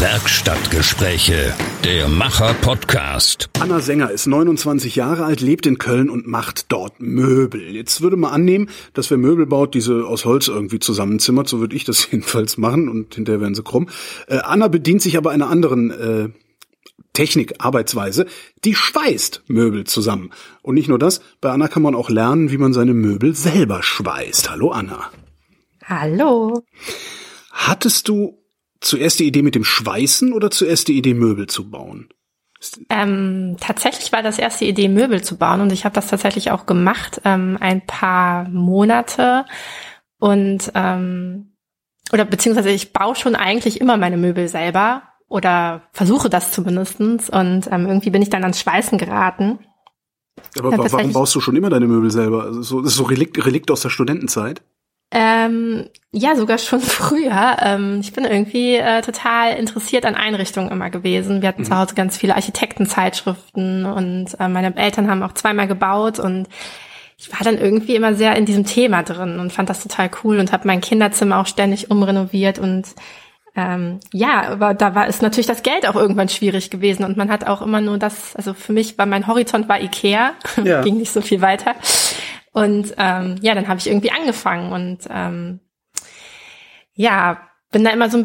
Werkstattgespräche, der Macher-Podcast. Anna Sänger ist 29 Jahre alt, lebt in Köln und macht dort Möbel. Jetzt würde man annehmen, dass wer Möbel baut, diese aus Holz irgendwie zusammenzimmert. So würde ich das jedenfalls machen und hinterher werden sie krumm. Äh, Anna bedient sich aber einer anderen äh, Technik, Arbeitsweise, die schweißt Möbel zusammen. Und nicht nur das, bei Anna kann man auch lernen, wie man seine Möbel selber schweißt. Hallo Anna. Hallo. Hattest du zuerst die Idee mit dem Schweißen oder zuerst die Idee, Möbel zu bauen? Ähm, tatsächlich war das erste Idee, Möbel zu bauen und ich habe das tatsächlich auch gemacht, ähm, ein paar Monate und ähm, oder beziehungsweise ich baue schon eigentlich immer meine Möbel selber oder versuche das zumindestens und ähm, irgendwie bin ich dann ans Schweißen geraten. Aber warum baust du schon immer deine Möbel selber? Also so, das ist so Relikt, Relikt aus der Studentenzeit? Ähm, ja, sogar schon früher. Ähm, ich bin irgendwie äh, total interessiert an Einrichtungen immer gewesen. Wir hatten mhm. zu Hause ganz viele Architektenzeitschriften und äh, meine Eltern haben auch zweimal gebaut und ich war dann irgendwie immer sehr in diesem Thema drin und fand das total cool und habe mein Kinderzimmer auch ständig umrenoviert und ähm, ja, aber da war es natürlich das Geld auch irgendwann schwierig gewesen und man hat auch immer nur das, also für mich war mein Horizont war Ikea, ja. ging nicht so viel weiter. Und ähm, ja, dann habe ich irgendwie angefangen und ähm, ja, bin da immer so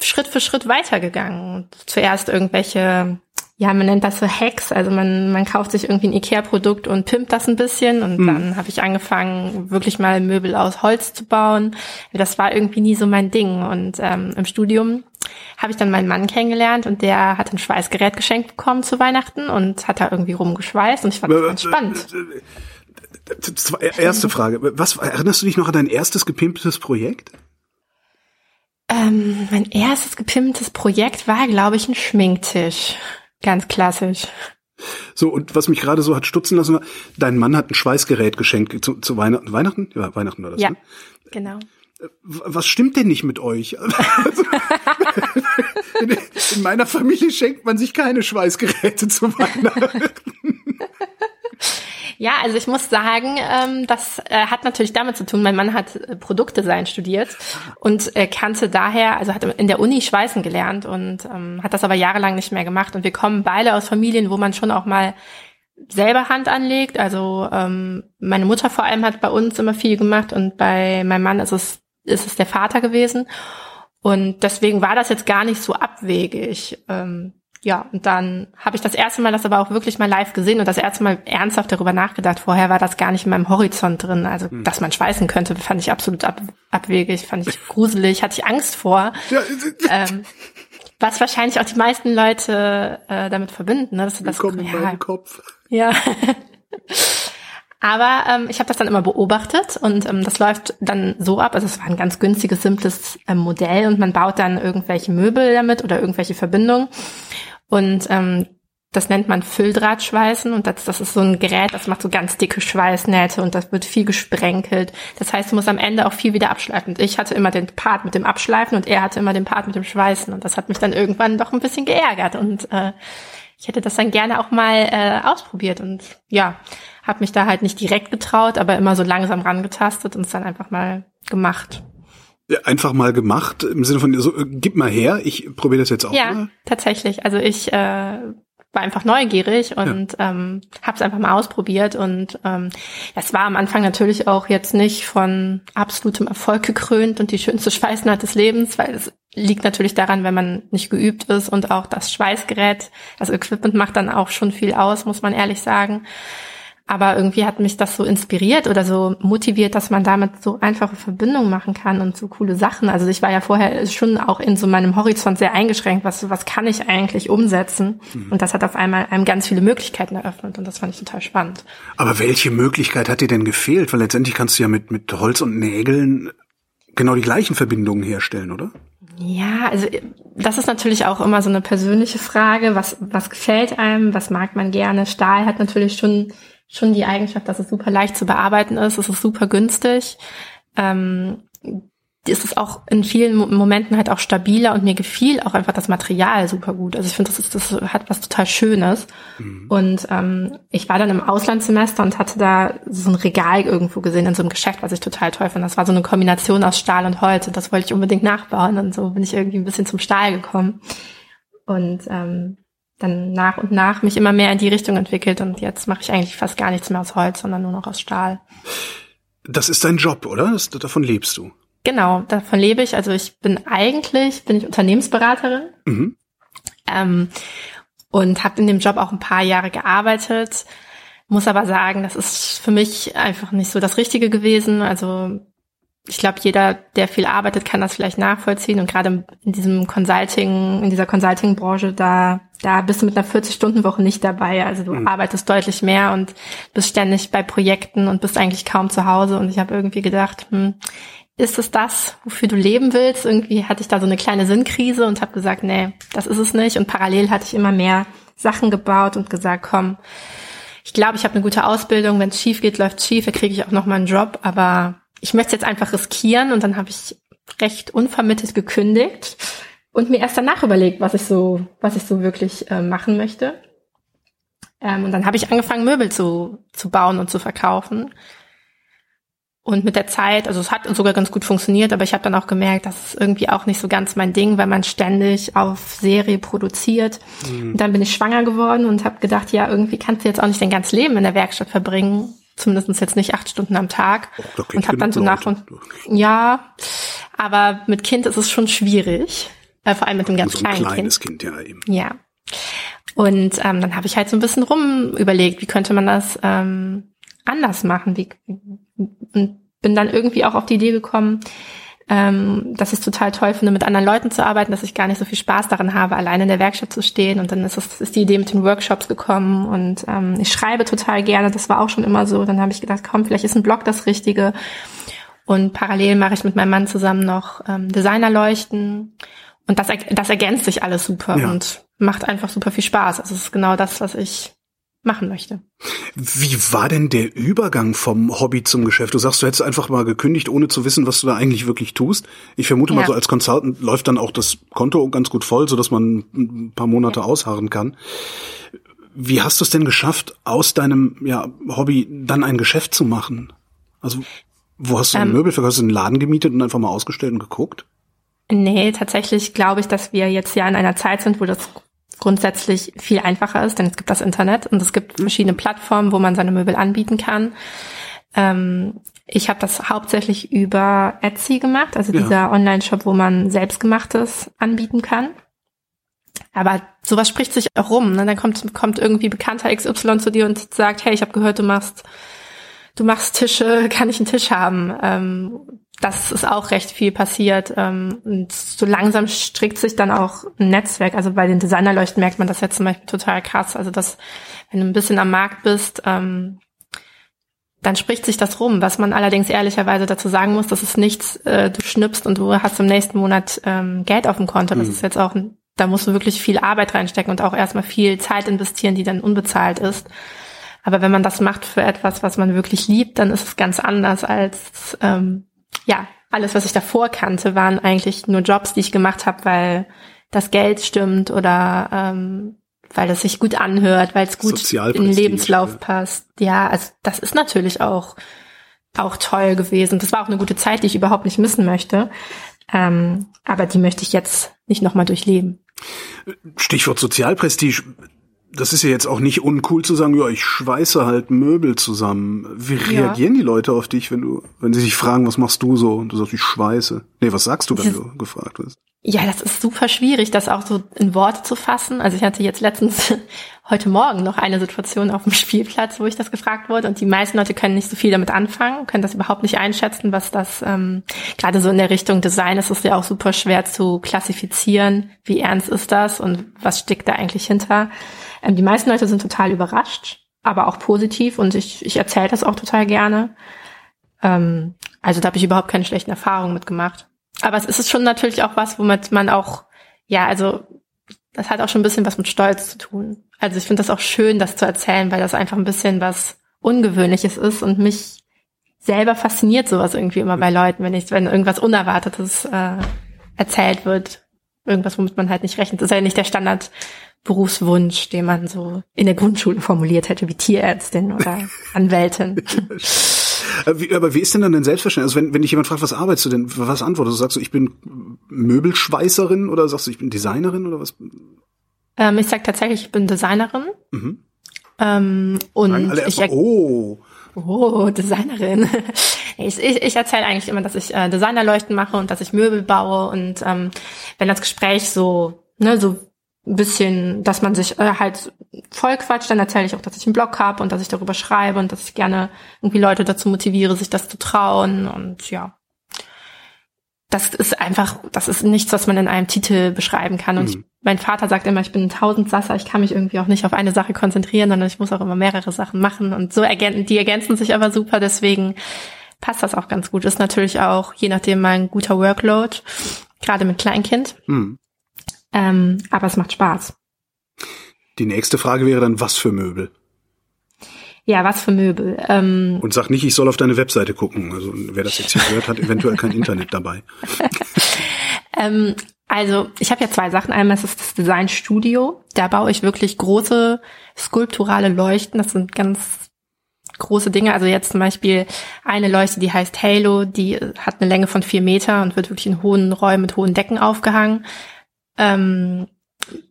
Schritt für Schritt weitergegangen. Zuerst irgendwelche, ja, man nennt das so Hacks, also man, man kauft sich irgendwie ein Ikea-Produkt und pimpt das ein bisschen und mhm. dann habe ich angefangen, wirklich mal Möbel aus Holz zu bauen. Das war irgendwie nie so mein Ding. Und ähm, im Studium habe ich dann meinen Mann kennengelernt und der hat ein Schweißgerät geschenkt bekommen zu Weihnachten und hat da irgendwie rumgeschweißt und ich fand das ganz spannend. Erste Frage. Was erinnerst du dich noch an dein erstes gepimptes Projekt? Ähm, mein erstes gepimptes Projekt war, glaube ich, ein Schminktisch. Ganz klassisch. So, und was mich gerade so hat stutzen lassen, war, dein Mann hat ein Schweißgerät geschenkt zu, zu Weihnachten. Weihnachten? Ja, Weihnachten war das. Ja, ne? genau. Äh, was stimmt denn nicht mit euch? Also, in meiner Familie schenkt man sich keine Schweißgeräte zu Weihnachten. Ja, also ich muss sagen, ähm, das äh, hat natürlich damit zu tun, mein Mann hat äh, Produktdesign studiert und äh, kannte daher, also hat in der Uni Schweißen gelernt und ähm, hat das aber jahrelang nicht mehr gemacht. Und wir kommen beide aus Familien, wo man schon auch mal selber Hand anlegt. Also ähm, meine Mutter vor allem hat bei uns immer viel gemacht und bei meinem Mann ist es, ist es der Vater gewesen. Und deswegen war das jetzt gar nicht so abwegig. Ähm, ja, und dann habe ich das erste Mal das aber auch wirklich mal live gesehen und das erste Mal ernsthaft darüber nachgedacht. Vorher war das gar nicht in meinem Horizont drin. Also, hm. dass man schweißen könnte, fand ich absolut ab, abwegig, fand ich gruselig, hatte ich Angst vor. Ja. Ähm, was wahrscheinlich auch die meisten Leute äh, damit verbinden. Ne? Dass das, kommt ja, in Kopf. Ja. Aber ähm, ich habe das dann immer beobachtet und ähm, das läuft dann so ab. Also es war ein ganz günstiges, simples ähm, Modell und man baut dann irgendwelche Möbel damit oder irgendwelche Verbindungen. Und ähm, das nennt man Fülldrahtschweißen und das, das ist so ein Gerät, das macht so ganz dicke Schweißnähte und das wird viel gesprenkelt. Das heißt, du musst am Ende auch viel wieder abschleifen. Und ich hatte immer den Part mit dem Abschleifen und er hatte immer den Part mit dem Schweißen und das hat mich dann irgendwann doch ein bisschen geärgert und äh, ich hätte das dann gerne auch mal äh, ausprobiert und ja, habe mich da halt nicht direkt getraut, aber immer so langsam rangetastet und es dann einfach mal gemacht einfach mal gemacht im Sinne von so gib mal her, ich probiere das jetzt auch ja, mal. tatsächlich. Also ich äh, war einfach neugierig und ja. ähm, habe es einfach mal ausprobiert und ähm, es war am Anfang natürlich auch jetzt nicht von absolutem Erfolg gekrönt und die schönste Schweißnaht des Lebens, weil es liegt natürlich daran, wenn man nicht geübt ist und auch das Schweißgerät, das Equipment macht dann auch schon viel aus, muss man ehrlich sagen. Aber irgendwie hat mich das so inspiriert oder so motiviert, dass man damit so einfache Verbindungen machen kann und so coole Sachen. Also ich war ja vorher schon auch in so meinem Horizont sehr eingeschränkt, was, was kann ich eigentlich umsetzen? Mhm. Und das hat auf einmal einem ganz viele Möglichkeiten eröffnet und das fand ich total spannend. Aber welche Möglichkeit hat dir denn gefehlt? Weil letztendlich kannst du ja mit, mit Holz und Nägeln genau die gleichen Verbindungen herstellen, oder? Ja, also das ist natürlich auch immer so eine persönliche Frage. Was, was gefällt einem? Was mag man gerne? Stahl hat natürlich schon schon die Eigenschaft, dass es super leicht zu bearbeiten ist. Es ist super günstig. Ähm, ist es auch in vielen Momenten halt auch stabiler und mir gefiel auch einfach das Material super gut. Also ich finde, das ist, das hat was total Schönes. Mhm. Und ähm, ich war dann im Auslandssemester und hatte da so ein Regal irgendwo gesehen in so einem Geschäft, was ich total toll fand. Das war so eine Kombination aus Stahl und Holz und das wollte ich unbedingt nachbauen und so bin ich irgendwie ein bisschen zum Stahl gekommen. Und ähm, dann nach und nach mich immer mehr in die Richtung entwickelt und jetzt mache ich eigentlich fast gar nichts mehr aus Holz, sondern nur noch aus Stahl. Das ist dein Job, oder? Das, davon lebst du. Genau, davon lebe ich. Also ich bin eigentlich, bin ich Unternehmensberaterin mhm. ähm, und habe in dem Job auch ein paar Jahre gearbeitet. Muss aber sagen, das ist für mich einfach nicht so das Richtige gewesen. Also ich glaube, jeder, der viel arbeitet, kann das vielleicht nachvollziehen. Und gerade in diesem Consulting, in dieser Consulting-Branche, da, da bist du mit einer 40-Stunden-Woche nicht dabei. Also du mhm. arbeitest deutlich mehr und bist ständig bei Projekten und bist eigentlich kaum zu Hause. Und ich habe irgendwie gedacht, hm, ist es das, wofür du leben willst? Irgendwie hatte ich da so eine kleine Sinnkrise und habe gesagt, nee, das ist es nicht. Und parallel hatte ich immer mehr Sachen gebaut und gesagt, komm, ich glaube, ich habe eine gute Ausbildung. Wenn es schief geht, läuft schief. Da kriege ich auch noch mal einen Job. Aber ich möchte jetzt einfach riskieren und dann habe ich recht unvermittelt gekündigt und mir erst danach überlegt, was ich so, was ich so wirklich äh, machen möchte. Ähm, und dann habe ich angefangen, Möbel zu, zu bauen und zu verkaufen. Und mit der Zeit, also es hat sogar ganz gut funktioniert, aber ich habe dann auch gemerkt, das ist irgendwie auch nicht so ganz mein Ding, weil man ständig auf Serie produziert. Mhm. Und dann bin ich schwanger geworden und habe gedacht, ja, irgendwie kannst du jetzt auch nicht dein ganzes Leben in der Werkstatt verbringen zumindest jetzt nicht acht Stunden am Tag. Oh, und habe dann so nach und ja, aber mit Kind ist es schon schwierig, äh, vor allem mit einem ganz so ein kleinen kleines Kind. kind. ja eben. Ja. Und ähm, dann habe ich halt so ein bisschen rum überlegt, wie könnte man das ähm, anders machen? Wie, und bin dann irgendwie auch auf die Idee gekommen, ähm, dass ich es total toll finde, mit anderen Leuten zu arbeiten, dass ich gar nicht so viel Spaß daran habe, alleine in der Werkstatt zu stehen. Und dann ist, es, ist die Idee mit den Workshops gekommen und ähm, ich schreibe total gerne, das war auch schon immer so. Dann habe ich gedacht, komm, vielleicht ist ein Blog das Richtige. Und parallel mache ich mit meinem Mann zusammen noch ähm, Designerleuchten. Und das, das ergänzt sich alles super ja. und macht einfach super viel Spaß. Also es ist genau das, was ich machen möchte. Wie war denn der Übergang vom Hobby zum Geschäft? Du sagst, du hättest einfach mal gekündigt, ohne zu wissen, was du da eigentlich wirklich tust. Ich vermute ja. mal, so als Consultant läuft dann auch das Konto ganz gut voll, so dass man ein paar Monate ja. ausharren kann. Wie hast du es denn geschafft, aus deinem ja, Hobby dann ein Geschäft zu machen? Also, wo hast du ähm, Möbel verkauft? Hast du einen Laden gemietet und einfach mal ausgestellt und geguckt? Nee, tatsächlich glaube ich, dass wir jetzt ja in einer Zeit sind, wo das grundsätzlich viel einfacher ist, denn es gibt das Internet und es gibt verschiedene Plattformen, wo man seine Möbel anbieten kann. Ähm, ich habe das hauptsächlich über Etsy gemacht, also ja. dieser Online-Shop, wo man selbstgemachtes anbieten kann. Aber sowas spricht sich auch rum. Ne? Dann kommt, kommt irgendwie bekannter XY zu dir und sagt, hey, ich habe gehört, du machst, du machst Tische, kann ich einen Tisch haben? Ähm, das ist auch recht viel passiert. Ähm, und so langsam strickt sich dann auch ein Netzwerk. Also bei den Designerleuchten merkt man das jetzt zum Beispiel total krass. Also dass, wenn du ein bisschen am Markt bist, ähm, dann spricht sich das rum. Was man allerdings ehrlicherweise dazu sagen muss, das ist nichts, äh, du schnippst und du hast im nächsten Monat ähm, Geld auf dem Konto. Das mhm. ist jetzt auch, da musst du wirklich viel Arbeit reinstecken und auch erstmal viel Zeit investieren, die dann unbezahlt ist. Aber wenn man das macht für etwas, was man wirklich liebt, dann ist es ganz anders als ähm, ja, alles, was ich davor kannte, waren eigentlich nur Jobs, die ich gemacht habe, weil das Geld stimmt oder ähm, weil es sich gut anhört, weil es gut in den Lebenslauf ja. passt. Ja, also das ist natürlich auch auch toll gewesen. Das war auch eine gute Zeit, die ich überhaupt nicht missen möchte. Ähm, aber die möchte ich jetzt nicht nochmal durchleben. Stichwort Sozialprestige das ist ja jetzt auch nicht uncool zu sagen, ja, ich schweiße halt Möbel zusammen. Wie reagieren ja. die Leute auf dich, wenn du, wenn sie sich fragen, was machst du so? Und du sagst, ich schweiße. Nee, was sagst du, wenn du gefragt wirst? Ja, das ist super schwierig, das auch so in Worte zu fassen. Also ich hatte jetzt letztens heute Morgen noch eine Situation auf dem Spielplatz, wo ich das gefragt wurde und die meisten Leute können nicht so viel damit anfangen, können das überhaupt nicht einschätzen, was das ähm, gerade so in der Richtung Design ist, ist ja auch super schwer zu klassifizieren, wie ernst ist das und was steckt da eigentlich hinter. Ähm, die meisten Leute sind total überrascht, aber auch positiv und ich, ich erzähle das auch total gerne. Ähm, also da habe ich überhaupt keine schlechten Erfahrungen mitgemacht. Aber es ist schon natürlich auch was, womit man auch, ja, also das hat auch schon ein bisschen was mit Stolz zu tun. Also ich finde das auch schön, das zu erzählen, weil das einfach ein bisschen was Ungewöhnliches ist und mich selber fasziniert sowas irgendwie immer bei Leuten, wenn ich, wenn irgendwas Unerwartetes äh, erzählt wird. Irgendwas, womit man halt nicht rechnet. Das ist ja nicht der Standardberufswunsch, den man so in der Grundschule formuliert hätte, wie Tierärztin oder Anwältin. Äh, aber wie ist denn dann dein Selbstverständnis? Also wenn, wenn dich jemand fragt, was arbeitest du denn, was antwortest du? Sagst du, ich bin Möbelschweißerin oder sagst du, ich bin Designerin oder was? Ähm, ich sag tatsächlich, ich bin Designerin. Mhm. Ähm, und ich oh. Oh, Designerin. ich ich, ich erzähle eigentlich immer, dass ich äh, Designerleuchten mache und dass ich Möbel baue. Und ähm, wenn das Gespräch so, ne, so ein bisschen, dass man sich äh, halt voll quatscht, dann erzähle ich auch, dass ich einen Blog habe und dass ich darüber schreibe und dass ich gerne irgendwie Leute dazu motiviere, sich das zu trauen. Und ja, das ist einfach, das ist nichts, was man in einem Titel beschreiben kann. Und mhm. ich, mein Vater sagt immer, ich bin ein Tausendsasser, ich kann mich irgendwie auch nicht auf eine Sache konzentrieren, sondern ich muss auch immer mehrere Sachen machen. Und so ergänzen, die ergänzen sich aber super, deswegen passt das auch ganz gut. Ist natürlich auch, je nachdem, mal ein guter Workload, gerade mit Kleinkind. Mhm. Ähm, aber es macht Spaß. Die nächste Frage wäre dann, was für Möbel? Ja, was für Möbel. Ähm, Und sag nicht, ich soll auf deine Webseite gucken. Also wer das jetzt hier hört, hat eventuell kein Internet dabei. ähm, also ich habe ja zwei Sachen. Einmal ist es das Design Studio. Da baue ich wirklich große skulpturale Leuchten. Das sind ganz große Dinge. Also jetzt zum Beispiel eine Leuchte, die heißt Halo. Die hat eine Länge von vier Meter und wird wirklich in hohen Räumen mit hohen Decken aufgehangen. Ähm,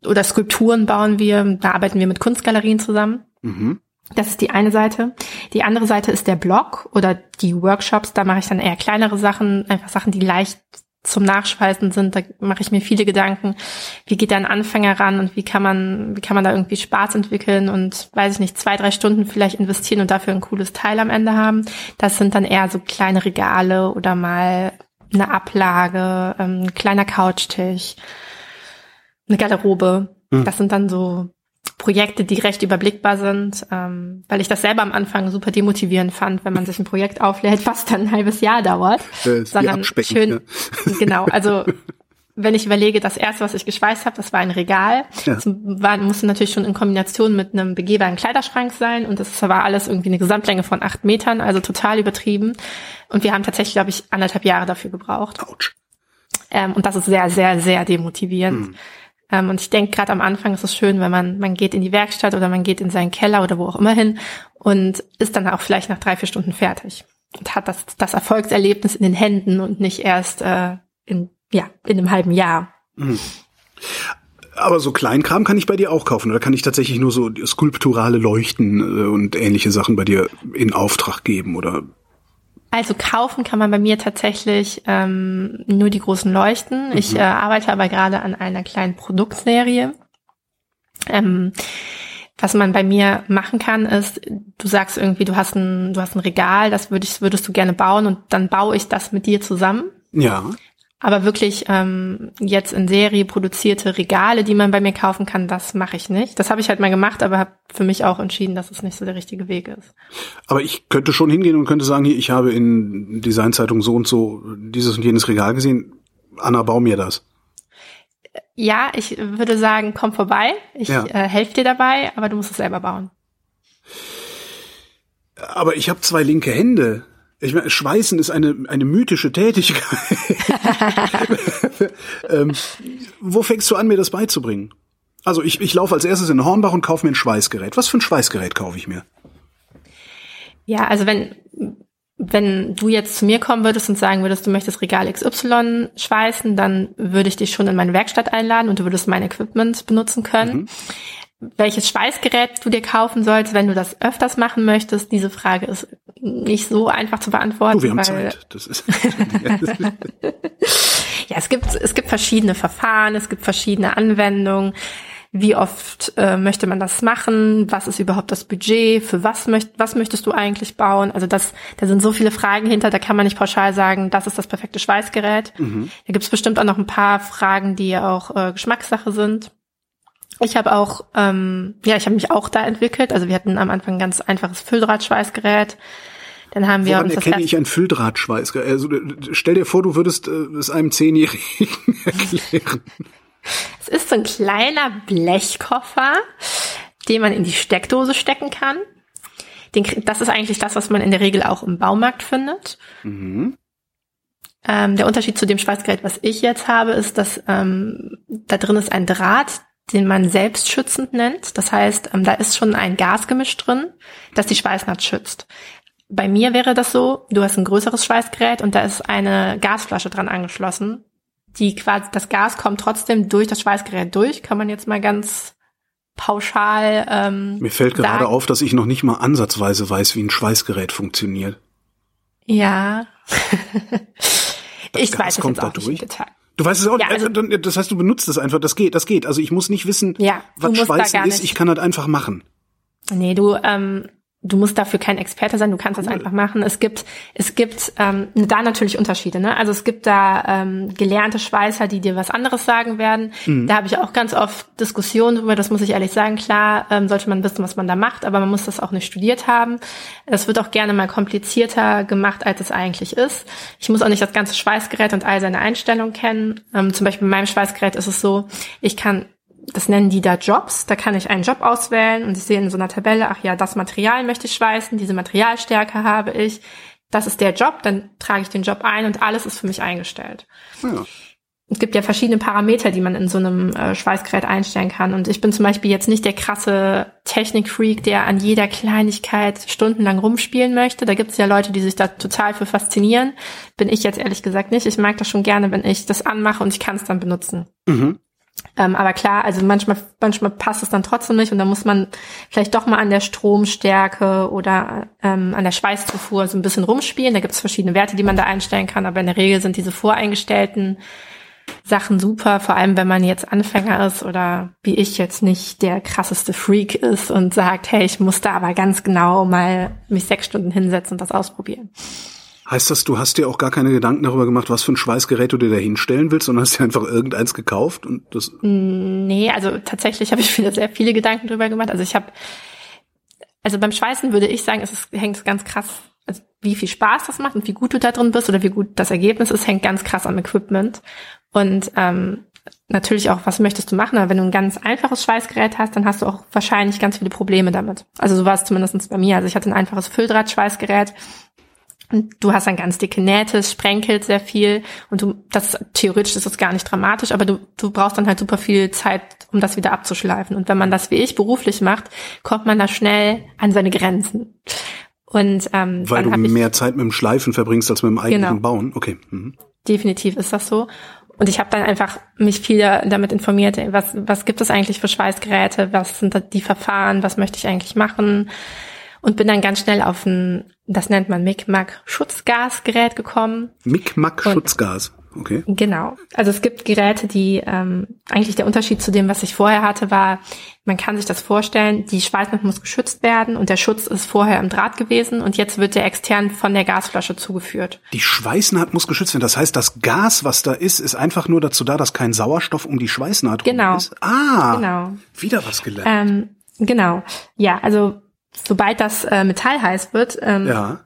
oder Skulpturen bauen wir. Da arbeiten wir mit Kunstgalerien zusammen. Mhm. Das ist die eine Seite. Die andere Seite ist der Blog oder die Workshops. Da mache ich dann eher kleinere Sachen, einfach Sachen, die leicht zum Nachschweißen sind. Da mache ich mir viele Gedanken. Wie geht da ein Anfänger ran und wie kann man, wie kann man da irgendwie Spaß entwickeln und weiß ich nicht, zwei, drei Stunden vielleicht investieren und dafür ein cooles Teil am Ende haben. Das sind dann eher so kleine Regale oder mal eine Ablage, ähm, ein kleiner Couchtisch, eine Garderobe. Hm. Das sind dann so Projekte, die recht überblickbar sind, ähm, weil ich das selber am Anfang super demotivierend fand, wenn man sich ein Projekt auflädt, was dann ein halbes Jahr dauert. Das sondern schön, ne? genau, also wenn ich überlege, das erste, was ich geschweißt habe, das war ein Regal. Ja. Das war, musste natürlich schon in Kombination mit einem begehbaren Kleiderschrank sein und das war alles irgendwie eine Gesamtlänge von acht Metern, also total übertrieben. Und wir haben tatsächlich, glaube ich, anderthalb Jahre dafür gebraucht. Autsch. Ähm, und das ist sehr, sehr, sehr demotivierend. Hm. Ähm, und ich denke, gerade am Anfang ist es schön, wenn man, man geht in die Werkstatt oder man geht in seinen Keller oder wo auch immer hin und ist dann auch vielleicht nach drei, vier Stunden fertig und hat das, das Erfolgserlebnis in den Händen und nicht erst äh, in, ja, in einem halben Jahr. Mhm. Aber so Kleinkram kann ich bei dir auch kaufen, oder kann ich tatsächlich nur so skulpturale Leuchten äh, und ähnliche Sachen bei dir in Auftrag geben oder also kaufen kann man bei mir tatsächlich ähm, nur die großen Leuchten. Mhm. Ich äh, arbeite aber gerade an einer kleinen Produktserie. Ähm, was man bei mir machen kann, ist, du sagst irgendwie, du hast ein, du hast ein Regal, das würdest, würdest du gerne bauen und dann baue ich das mit dir zusammen. Ja. Aber wirklich ähm, jetzt in Serie produzierte Regale, die man bei mir kaufen kann, das mache ich nicht. Das habe ich halt mal gemacht, aber habe für mich auch entschieden, dass es nicht so der richtige Weg ist. Aber ich könnte schon hingehen und könnte sagen, ich habe in Designzeitung so und so dieses und jenes Regal gesehen. Anna, bau mir das. Ja, ich würde sagen, komm vorbei. Ich ja. äh, helfe dir dabei, aber du musst es selber bauen. Aber ich habe zwei linke Hände. Ich meine, Schweißen ist eine, eine mythische Tätigkeit. ähm, wo fängst du an, mir das beizubringen? Also ich, ich laufe als erstes in Hornbach und kaufe mir ein Schweißgerät. Was für ein Schweißgerät kaufe ich mir? Ja, also wenn, wenn du jetzt zu mir kommen würdest und sagen würdest, du möchtest Regal XY schweißen, dann würde ich dich schon in meine Werkstatt einladen und du würdest mein Equipment benutzen können. Mhm welches Schweißgerät du dir kaufen sollst, wenn du das öfters machen möchtest. Diese Frage ist nicht so einfach zu beantworten. Du, wir haben Zeit. Das ist ja, es gibt, es gibt verschiedene Verfahren, es gibt verschiedene Anwendungen. Wie oft äh, möchte man das machen? Was ist überhaupt das Budget? Für was, möcht, was möchtest du eigentlich bauen? Also das, da sind so viele Fragen hinter, da kann man nicht pauschal sagen, das ist das perfekte Schweißgerät. Mhm. Da gibt es bestimmt auch noch ein paar Fragen, die auch äh, Geschmackssache sind. Ich habe auch, ähm, ja, ich habe mich auch da entwickelt. Also wir hatten am Anfang ein ganz einfaches Fülldrahtschweißgerät. Dann haben wir Woran uns das erkenne ich ein Fülldrahtschweißgerät? Also stell dir vor, du würdest äh, es einem Zehnjährigen erklären. Es ist so ein kleiner Blechkoffer, den man in die Steckdose stecken kann. Den, das ist eigentlich das, was man in der Regel auch im Baumarkt findet. Mhm. Ähm, der Unterschied zu dem Schweißgerät, was ich jetzt habe, ist, dass ähm, da drin ist ein Draht, den man selbstschützend nennt. Das heißt, ähm, da ist schon ein Gasgemisch drin, das die Schweißnaht schützt. Bei mir wäre das so, du hast ein größeres Schweißgerät und da ist eine Gasflasche dran angeschlossen. Die quasi, das Gas kommt trotzdem durch das Schweißgerät durch, kann man jetzt mal ganz pauschal. Ähm, Mir fällt sagen. gerade auf, dass ich noch nicht mal ansatzweise weiß, wie ein Schweißgerät funktioniert. Ja. ich Gas weiß es kommt jetzt auch da durch. Detail. Du weißt es auch ja, also, äh, Das heißt, du benutzt es einfach. Das geht, das geht. Also ich muss nicht wissen, ja, was Schweißen ist. Ich kann das einfach machen. Nee, du, ähm, du musst dafür kein Experte sein, du kannst das einfach machen. Es gibt, es gibt ähm, da natürlich Unterschiede. Ne? Also es gibt da ähm, gelernte Schweißer, die dir was anderes sagen werden. Mhm. Da habe ich auch ganz oft Diskussionen drüber, das muss ich ehrlich sagen. Klar ähm, sollte man wissen, was man da macht, aber man muss das auch nicht studiert haben. Das wird auch gerne mal komplizierter gemacht, als es eigentlich ist. Ich muss auch nicht das ganze Schweißgerät und all seine Einstellungen kennen. Ähm, zum Beispiel bei meinem Schweißgerät ist es so, ich kann das nennen die da Jobs. Da kann ich einen Job auswählen und ich sehe in so einer Tabelle, ach ja, das Material möchte ich schweißen, diese Materialstärke habe ich. Das ist der Job, dann trage ich den Job ein und alles ist für mich eingestellt. Ja. Es gibt ja verschiedene Parameter, die man in so einem äh, Schweißgerät einstellen kann. Und ich bin zum Beispiel jetzt nicht der krasse Technikfreak, der an jeder Kleinigkeit stundenlang rumspielen möchte. Da gibt es ja Leute, die sich da total für faszinieren. Bin ich jetzt ehrlich gesagt nicht. Ich mag das schon gerne, wenn ich das anmache und ich kann es dann benutzen. Mhm. Ähm, aber klar, also manchmal, manchmal passt es dann trotzdem nicht und dann muss man vielleicht doch mal an der Stromstärke oder ähm, an der Schweißzufuhr so ein bisschen rumspielen. Da gibt es verschiedene Werte, die man da einstellen kann, aber in der Regel sind diese voreingestellten Sachen super, vor allem wenn man jetzt Anfänger ist oder wie ich jetzt nicht der krasseste Freak ist und sagt, hey, ich muss da aber ganz genau mal mich sechs Stunden hinsetzen und das ausprobieren. Heißt das, du hast dir auch gar keine Gedanken darüber gemacht, was für ein Schweißgerät du dir da hinstellen willst, sondern hast dir einfach irgendeins gekauft und das? Nee, also tatsächlich habe ich mir sehr viele Gedanken darüber gemacht. Also ich habe, also beim Schweißen würde ich sagen, es ist, hängt ganz krass, also wie viel Spaß das macht und wie gut du da drin bist oder wie gut das Ergebnis ist, hängt ganz krass am Equipment. Und ähm, natürlich auch, was möchtest du machen? Aber wenn du ein ganz einfaches Schweißgerät hast, dann hast du auch wahrscheinlich ganz viele Probleme damit. Also so war es zumindest bei mir. Also ich hatte ein einfaches Fülldraht-Schweißgerät und du hast dann ganz dicke Nähte, es sprenkelt sehr viel und du, das theoretisch ist das gar nicht dramatisch, aber du, du brauchst dann halt super viel Zeit, um das wieder abzuschleifen. Und wenn man das wie ich beruflich macht, kommt man da schnell an seine Grenzen. Und ähm, weil du mehr Zeit mit dem Schleifen verbringst als mit dem eigenen genau. Bauen. Okay. Mhm. Definitiv ist das so. Und ich habe dann einfach mich viel damit informiert, was, was gibt es eigentlich für Schweißgeräte, was sind die Verfahren, was möchte ich eigentlich machen und bin dann ganz schnell auf ein, das nennt man Micmac Schutzgasgerät gekommen. Micmac Schutzgas. Okay. Genau. Also es gibt Geräte, die ähm, eigentlich der Unterschied zu dem, was ich vorher hatte, war, man kann sich das vorstellen, die Schweißnaht muss geschützt werden und der Schutz ist vorher im Draht gewesen und jetzt wird der extern von der Gasflasche zugeführt. Die Schweißnaht muss geschützt werden. Das heißt, das Gas, was da ist, ist einfach nur dazu da, dass kein Sauerstoff um die Schweißnaht genau. ist. Ah, genau. Wieder was gelernt. Ähm, genau. Ja, also sobald das äh, Metall heiß wird, ähm, ja.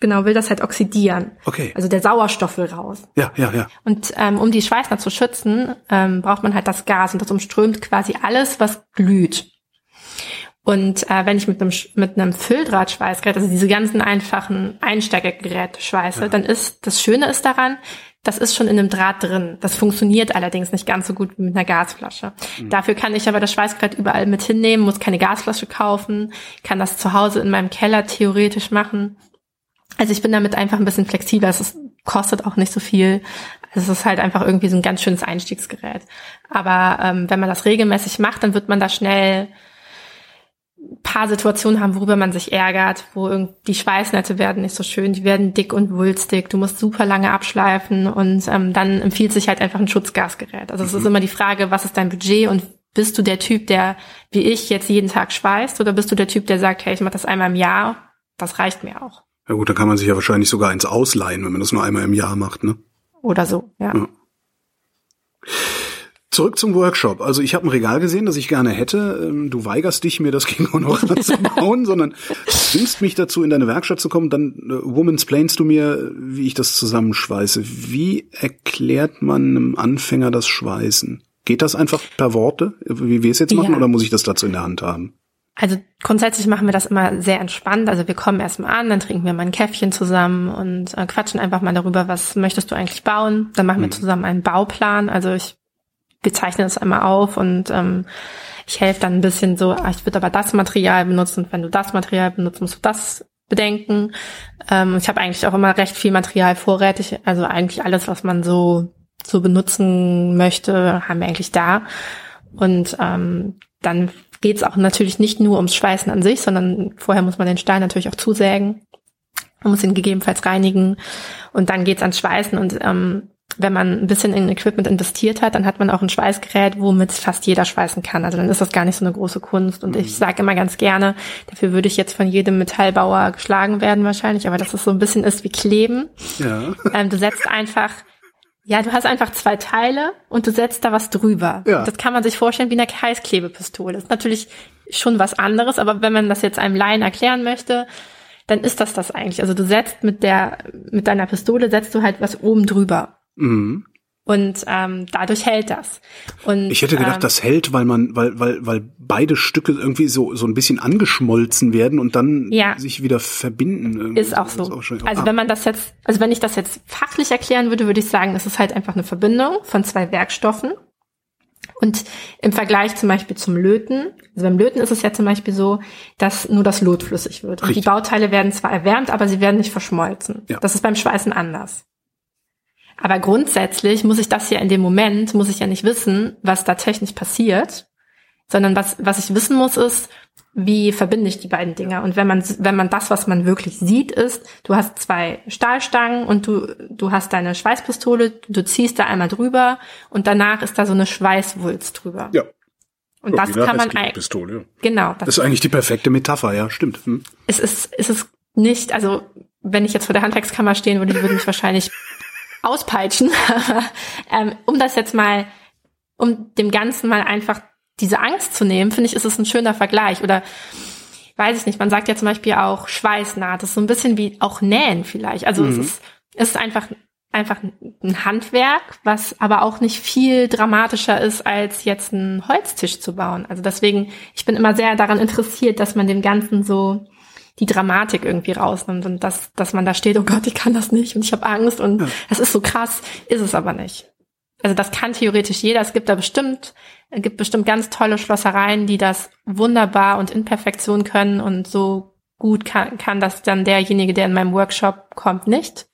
genau, will das halt oxidieren. Okay. Also der Sauerstoff will raus. Ja, ja, ja. Und ähm, um die Schweißnaht zu schützen, ähm, braucht man halt das Gas und das umströmt quasi alles, was glüht. Und äh, wenn ich mit einem mit einem Fülldrahtschweißgerät, also diese ganzen einfachen Einsteigergeräte schweiße, ja. dann ist das Schöne ist daran, das ist schon in einem Draht drin. Das funktioniert allerdings nicht ganz so gut wie mit einer Gasflasche. Mhm. Dafür kann ich aber das Schweißgerät überall mit hinnehmen, muss keine Gasflasche kaufen, kann das zu Hause in meinem Keller theoretisch machen. Also ich bin damit einfach ein bisschen flexibler. Es kostet auch nicht so viel. Es ist halt einfach irgendwie so ein ganz schönes Einstiegsgerät. Aber ähm, wenn man das regelmäßig macht, dann wird man da schnell paar Situationen haben, worüber man sich ärgert, wo die Schweißnetze werden nicht so schön, die werden dick und wulstig, du musst super lange abschleifen und ähm, dann empfiehlt sich halt einfach ein Schutzgasgerät. Also es mhm. ist immer die Frage, was ist dein Budget und bist du der Typ, der wie ich jetzt jeden Tag schweißt oder bist du der Typ, der sagt, hey, ich mache das einmal im Jahr, das reicht mir auch. Ja gut, da kann man sich ja wahrscheinlich sogar eins ausleihen, wenn man das nur einmal im Jahr macht, ne? Oder so, ja. ja. Zurück zum Workshop. Also ich habe ein Regal gesehen, das ich gerne hätte. Ähm, du weigerst dich, mir das gegen noch zu bauen, sondern zwingst mich dazu, in deine Werkstatt zu kommen. Dann äh, womansplainst du mir, wie ich das zusammenschweiße. Wie erklärt man einem Anfänger das Schweißen? Geht das einfach per Worte, wie wir es jetzt machen, ja. oder muss ich das dazu in der Hand haben? Also grundsätzlich machen wir das immer sehr entspannt. Also wir kommen erstmal an, dann trinken wir mal ein Käffchen zusammen und äh, quatschen einfach mal darüber, was möchtest du eigentlich bauen. Dann machen wir mhm. zusammen einen Bauplan. Also ich bezeichne das einmal auf und ähm, ich helfe dann ein bisschen so, ah, ich würde aber das Material benutzen und wenn du das Material benutzt, musst du das bedenken. Ähm, ich habe eigentlich auch immer recht viel Material vorrätig, also eigentlich alles, was man so so benutzen möchte, haben wir eigentlich da. Und ähm, dann geht es auch natürlich nicht nur ums Schweißen an sich, sondern vorher muss man den Stein natürlich auch zusägen. Man muss ihn gegebenenfalls reinigen und dann geht's ans Schweißen und ähm, wenn man ein bisschen in Equipment investiert hat, dann hat man auch ein Schweißgerät, womit fast jeder schweißen kann. Also dann ist das gar nicht so eine große Kunst. Und ich mhm. sage immer ganz gerne, dafür würde ich jetzt von jedem Metallbauer geschlagen werden wahrscheinlich, aber dass es so ein bisschen ist wie Kleben. Ja. Ähm, du setzt einfach ja, du hast einfach zwei Teile und du setzt da was drüber. Ja. Das kann man sich vorstellen wie eine Heißklebepistole. Das ist natürlich schon was anderes, aber wenn man das jetzt einem Laien erklären möchte, dann ist das das eigentlich. Also du setzt mit der, mit deiner Pistole setzt du halt was oben drüber. Mhm. Und ähm, dadurch hält das. Und, ich hätte gedacht, ähm, das hält, weil man, weil, weil, weil beide Stücke irgendwie so so ein bisschen angeschmolzen werden und dann ja, sich wieder verbinden. Irgendwie. Ist auch so. Ist auch schon, also ah. wenn man das jetzt, also wenn ich das jetzt fachlich erklären würde, würde ich sagen, es ist halt einfach eine Verbindung von zwei Werkstoffen. Und im Vergleich zum Beispiel zum Löten, also beim Löten ist es ja zum Beispiel so, dass nur das Lot flüssig wird. Und die Bauteile werden zwar erwärmt, aber sie werden nicht verschmolzen. Ja. Das ist beim Schweißen anders. Aber grundsätzlich muss ich das ja in dem Moment, muss ich ja nicht wissen, was da technisch passiert, sondern was, was ich wissen muss, ist, wie verbinde ich die beiden Dinge? Und wenn man, wenn man das, was man wirklich sieht, ist, du hast zwei Stahlstangen und du, du hast deine Schweißpistole, du ziehst da einmal drüber und danach ist da so eine Schweißwulst drüber. Ja. Und ja, das kann man eigentlich. Pistole. Genau. Das, das, ist eigentlich die perfekte Metapher, ja, stimmt. Hm. Es ist, es ist nicht, also, wenn ich jetzt vor der Handwerkskammer stehen würde, würde mich wahrscheinlich auspeitschen. ähm, um das jetzt mal, um dem Ganzen mal einfach diese Angst zu nehmen, finde ich, ist es ein schöner Vergleich. Oder weiß ich nicht, man sagt ja zum Beispiel auch Schweißnaht. Das ist so ein bisschen wie auch Nähen vielleicht. Also mhm. es ist, es ist einfach einfach ein Handwerk, was aber auch nicht viel dramatischer ist, als jetzt einen Holztisch zu bauen. Also deswegen, ich bin immer sehr daran interessiert, dass man dem Ganzen so die Dramatik irgendwie rausnimmt und dass, dass man da steht, oh Gott, ich kann das nicht und ich habe Angst und ja. das ist so krass, ist es aber nicht. Also das kann theoretisch jeder. Es gibt da bestimmt, es gibt bestimmt ganz tolle Schlossereien, die das wunderbar und in Perfektion können und so gut kann, kann das dann derjenige, der in meinem Workshop kommt, nicht.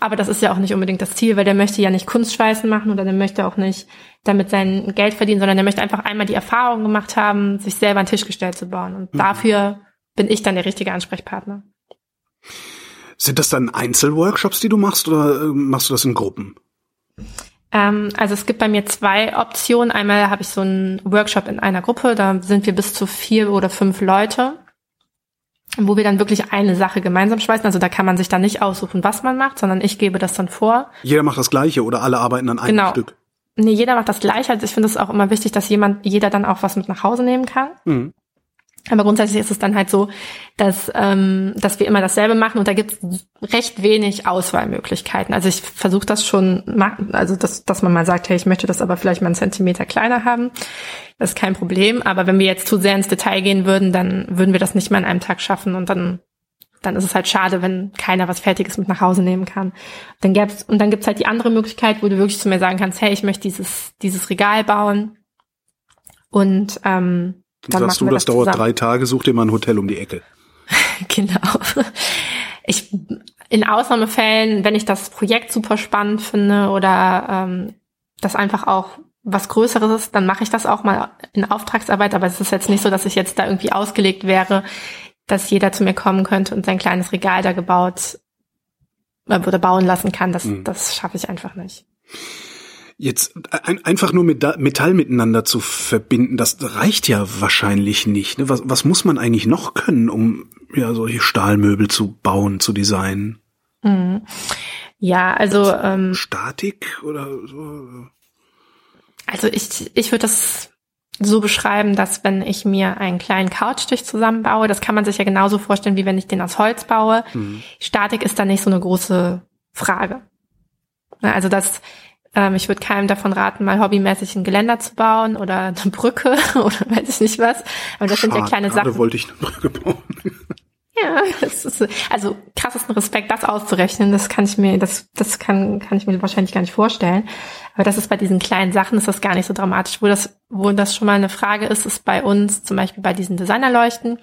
Aber das ist ja auch nicht unbedingt das Ziel, weil der möchte ja nicht Kunstschweißen machen oder der möchte auch nicht damit sein Geld verdienen, sondern der möchte einfach einmal die Erfahrung gemacht haben, sich selber ein Tischgestell zu bauen. Und mhm. dafür bin ich dann der richtige Ansprechpartner. Sind das dann Einzelworkshops, die du machst oder äh, machst du das in Gruppen? Ähm, also es gibt bei mir zwei Optionen. Einmal habe ich so einen Workshop in einer Gruppe, da sind wir bis zu vier oder fünf Leute, wo wir dann wirklich eine Sache gemeinsam schweißen. Also da kann man sich dann nicht aussuchen, was man macht, sondern ich gebe das dann vor. Jeder macht das Gleiche oder alle arbeiten an einem genau. Stück? Nee, jeder macht das Gleiche. Also ich finde es auch immer wichtig, dass jemand, jeder dann auch was mit nach Hause nehmen kann. Mhm. Aber grundsätzlich ist es dann halt so, dass, ähm, dass wir immer dasselbe machen und da gibt es recht wenig Auswahlmöglichkeiten. Also ich versuche das schon, also dass, dass man mal sagt, hey, ich möchte das aber vielleicht mal einen Zentimeter kleiner haben. Das ist kein Problem. Aber wenn wir jetzt zu sehr ins Detail gehen würden, dann würden wir das nicht mal in einem Tag schaffen und dann dann ist es halt schade, wenn keiner was Fertiges mit nach Hause nehmen kann. Dann gäb's, und dann gibt's halt die andere Möglichkeit, wo du wirklich zu mir sagen kannst, hey, ich möchte dieses, dieses Regal bauen. Und ähm, dann sagst du, das, das dauert drei Tage, such dir mal ein Hotel um die Ecke. genau. Ich, in Ausnahmefällen, wenn ich das Projekt super spannend finde oder ähm, das einfach auch was Größeres ist, dann mache ich das auch mal in Auftragsarbeit. Aber es ist jetzt nicht so, dass ich jetzt da irgendwie ausgelegt wäre, dass jeder zu mir kommen könnte und sein kleines Regal da gebaut äh, oder bauen lassen kann. Das, mhm. das schaffe ich einfach nicht. Jetzt ein, einfach nur mit Metall miteinander zu verbinden, das reicht ja wahrscheinlich nicht. Ne? Was, was muss man eigentlich noch können, um ja solche Stahlmöbel zu bauen, zu designen? Mhm. Ja, also ähm, Statik oder so. Also ich ich würde das so beschreiben, dass wenn ich mir einen kleinen Couchtisch zusammenbaue, das kann man sich ja genauso vorstellen, wie wenn ich den aus Holz baue. Mhm. Statik ist da nicht so eine große Frage. Also das Ähm, ich würde keinem davon raten, mal hobbymäßig ein Geländer zu bauen oder eine Brücke oder weiß ich nicht was. Aber das Schade, sind ja kleine Sachen. wollte ich eine Brücke bauen. Ja, das ist also krassesten Respekt, das auszurechnen. Das kann ich mir, das, das kann, kann ich mir wahrscheinlich gar nicht vorstellen. Aber das ist bei diesen kleinen Sachen ist das gar nicht so dramatisch. Wo das, wo das schon mal eine Frage ist, ist bei uns zum Beispiel bei diesen Designerleuchten.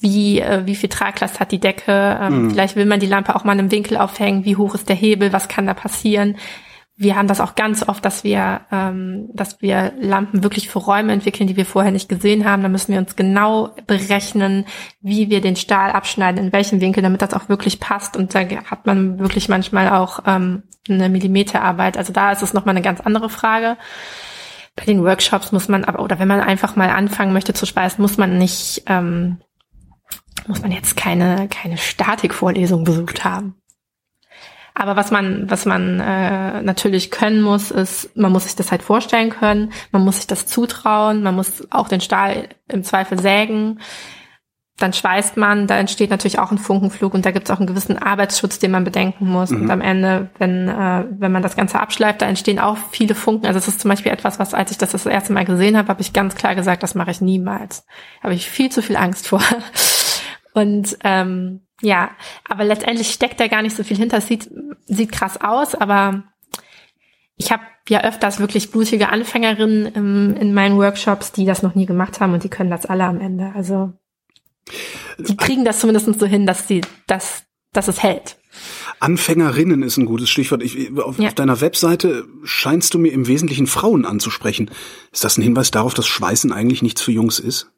Wie, äh, wie viel Traglast hat die Decke? Ähm, mhm. Vielleicht will man die Lampe auch mal in einem Winkel aufhängen. Wie hoch ist der Hebel? Was kann da passieren? Wir haben das auch ganz oft, dass wir, ähm, dass wir Lampen wirklich für Räume entwickeln, die wir vorher nicht gesehen haben. Da müssen wir uns genau berechnen, wie wir den Stahl abschneiden, in welchem Winkel, damit das auch wirklich passt. Und da hat man wirklich manchmal auch ähm, eine Millimeterarbeit. Also da ist es nochmal eine ganz andere Frage. Bei den Workshops muss man aber, oder wenn man einfach mal anfangen möchte zu speisen, muss man nicht, ähm, muss man jetzt keine, keine Statikvorlesung besucht haben. Aber was man, was man äh, natürlich können muss, ist, man muss sich das halt vorstellen können, man muss sich das zutrauen, man muss auch den Stahl im Zweifel sägen. Dann schweißt man, da entsteht natürlich auch ein Funkenflug und da gibt es auch einen gewissen Arbeitsschutz, den man bedenken muss. Mhm. Und am Ende, wenn, äh, wenn man das Ganze abschleift, da entstehen auch viele Funken. Also es ist zum Beispiel etwas, was, als ich das das erste Mal gesehen habe, habe ich ganz klar gesagt, das mache ich niemals. Habe ich viel zu viel Angst vor. Und ähm, ja, aber letztendlich steckt da gar nicht so viel hinter. Es sieht, sieht krass aus, aber ich habe ja öfters wirklich blutige Anfängerinnen im, in meinen Workshops, die das noch nie gemacht haben und die können das alle am Ende. Also die kriegen das zumindest so hin, dass sie, dass, dass es hält. Anfängerinnen ist ein gutes Stichwort. Ich, auf, ja. auf, deiner Webseite scheinst du mir im Wesentlichen Frauen anzusprechen. Ist das ein Hinweis darauf, dass Schweißen eigentlich nichts für Jungs ist?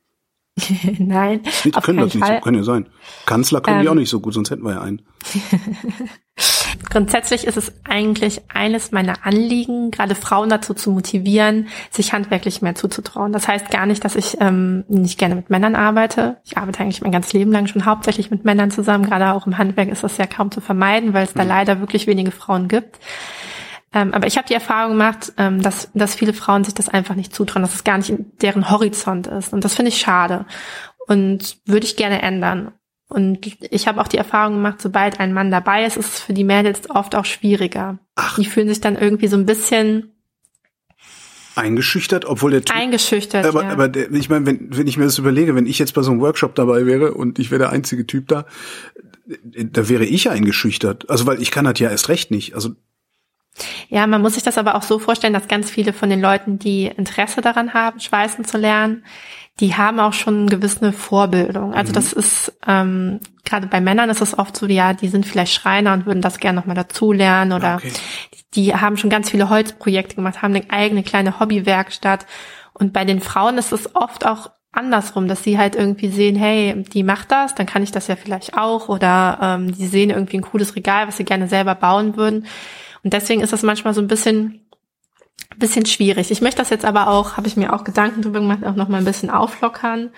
Nein. Die können das nicht Fall. so, können ja sein. Kanzler können ähm, die auch nicht so gut, sonst hätten wir ja einen. Grundsätzlich ist es eigentlich eines meiner Anliegen, gerade Frauen dazu zu motivieren, sich handwerklich mehr zuzutrauen. Das heißt gar nicht, dass ich ähm, nicht gerne mit Männern arbeite. Ich arbeite eigentlich mein ganzes Leben lang schon hauptsächlich mit Männern zusammen. Gerade auch im Handwerk ist das ja kaum zu vermeiden, weil es da mhm. leider wirklich wenige Frauen gibt. Ähm, aber ich habe die Erfahrung gemacht, ähm, dass, dass viele Frauen sich das einfach nicht zutrauen, dass es gar nicht in deren Horizont ist. Und das finde ich schade. Und würde ich gerne ändern. Und ich habe auch die Erfahrung gemacht, sobald ein Mann dabei ist, ist es für die Mädels oft auch schwieriger. Ach. Die fühlen sich dann irgendwie so ein bisschen eingeschüchtert, obwohl der typ, eingeschüchtert. Aber, ja. aber der, ich meine, wenn, wenn ich mir das überlege, wenn ich jetzt bei so einem Workshop dabei wäre und ich wäre der einzige Typ da, da wäre ich eingeschüchtert. Also weil ich kann das ja erst recht nicht. Also ja, man muss sich das aber auch so vorstellen, dass ganz viele von den Leuten, die Interesse daran haben, schweißen zu lernen, die haben auch schon eine gewisse Vorbildung. Also mhm. das ist, ähm, gerade bei Männern ist es oft so, ja, die sind vielleicht Schreiner und würden das gerne nochmal dazulernen oder okay. die haben schon ganz viele Holzprojekte gemacht, haben eine eigene kleine Hobbywerkstatt. Und bei den Frauen ist es oft auch andersrum, dass sie halt irgendwie sehen, hey, die macht das, dann kann ich das ja vielleicht auch. Oder ähm, die sehen irgendwie ein cooles Regal, was sie gerne selber bauen würden. Und deswegen ist das manchmal so ein bisschen, bisschen schwierig. Ich möchte das jetzt aber auch, habe ich mir auch Gedanken drüber gemacht, auch noch mal ein bisschen auflockern.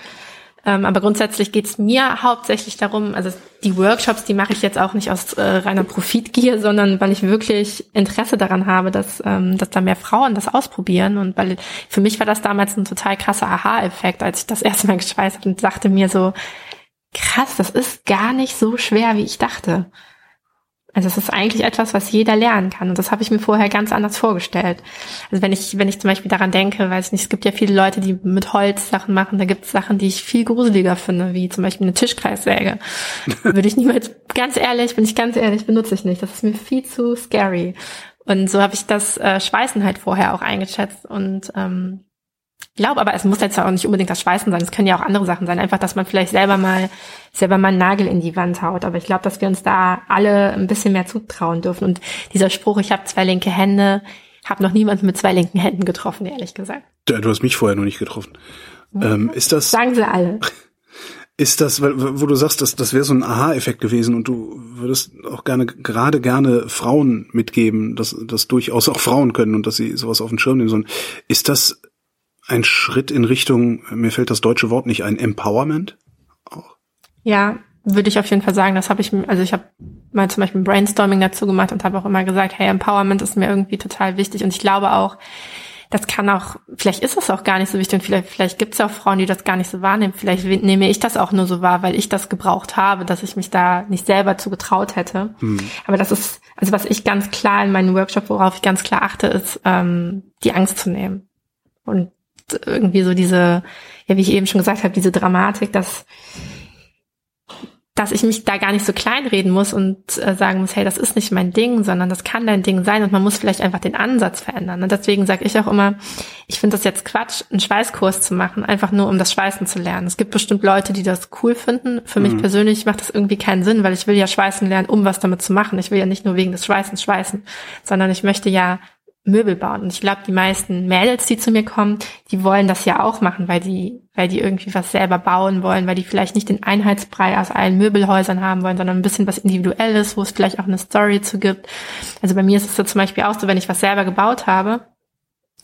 Ähm, aber grundsätzlich geht's mir hauptsächlich darum, also die Workshops, die mache ich jetzt auch nicht aus äh, reiner Profitgier, sondern weil ich wirklich Interesse daran habe, dass, ähm, dass da mehr Frauen das ausprobieren. Und weil für mich war das damals ein total krasser Aha-Effekt, als ich das erste Mal geschweißt habe und sagte mir so, krass, das ist gar nicht so schwer, wie ich dachte. Also es ist eigentlich etwas, was jeder lernen kann. Und das habe ich mir vorher ganz anders vorgestellt. Also wenn ich, wenn ich zum Beispiel daran denke, weiß ich nicht, es gibt ja viele Leute, die mit Holz Sachen machen, da gibt es Sachen, die ich viel gruseliger finde, wie zum Beispiel eine Tischkreissäge. Würde ich niemals, ganz ehrlich, bin ich ganz ehrlich, benutze ich nicht. Das ist mir viel zu scary. Und so habe ich das äh, Schweißen halt vorher auch eingeschätzt. Und ähm, glaube aber, es muss jetzt auch nicht unbedingt das Schweißen sein. Es können ja auch andere Sachen sein. Einfach, dass man vielleicht selber mal, selber mal einen Nagel in die Wand haut. Aber ich glaube, dass wir uns da alle ein bisschen mehr zutrauen dürfen. Und dieser Spruch, ich habe zwei linke Hände, habe noch niemanden mit zwei linken Händen getroffen, ehrlich gesagt. Ja, du hast mich vorher noch nicht getroffen. Ähm, ist das? Sagen sie alle. Ist das, wo du sagst, dass das wäre so ein Aha-Effekt gewesen und du würdest auch gerne, gerade gerne Frauen mitgeben, dass, dass durchaus auch Frauen können und dass sie sowas auf den Schirm nehmen sollen. Ist das ein Schritt in Richtung, mir fällt das deutsche Wort nicht ein, Empowerment? Auch. Ja, würde ich auf jeden Fall sagen. Das habe ich, also ich habe mal zum Beispiel ein Brainstorming dazu gemacht und habe auch immer gesagt, hey, Empowerment ist mir irgendwie total wichtig. Und ich glaube auch, das kann auch, vielleicht ist das auch gar nicht so wichtig und vielleicht, vielleicht gibt es ja auch Frauen, die das gar nicht so wahrnehmen. Vielleicht nehme ich das auch nur so wahr, weil ich das gebraucht habe, dass ich mich da nicht selber zu getraut hätte. Mhm. Aber das ist, also was ich ganz klar in meinem Workshop, worauf ich ganz klar achte, ist, ähm, die Angst zu nehmen. Und irgendwie so diese, ja, wie ich eben schon gesagt habe, diese Dramatik, dass dass ich mich da gar nicht so kleinreden muss und äh, sagen muss, hey, das ist nicht mein Ding, sondern das kann dein Ding sein und man muss vielleicht einfach den Ansatz verändern. Und deswegen sage ich auch immer, ich finde das jetzt Quatsch, einen Schweißkurs zu machen, einfach nur um das Schweißen zu lernen. Es gibt bestimmt Leute, die das cool finden. Für mhm. mich persönlich macht das irgendwie keinen Sinn, weil ich will ja Schweißen lernen, um was damit zu machen. Ich will ja nicht nur wegen des Schweißens schweißen, sondern ich möchte ja Möbel bauen. Und ich glaube, die meisten Mädels, die zu mir kommen, die wollen das ja auch machen, weil die, weil die irgendwie was selber bauen wollen, weil die vielleicht nicht den Einheitsbrei aus allen Möbelhäusern haben wollen, sondern ein bisschen was Individuelles, wo es vielleicht auch eine Story zu gibt. Also bei mir ist es so zum Beispiel auch so, wenn ich was selber gebaut habe,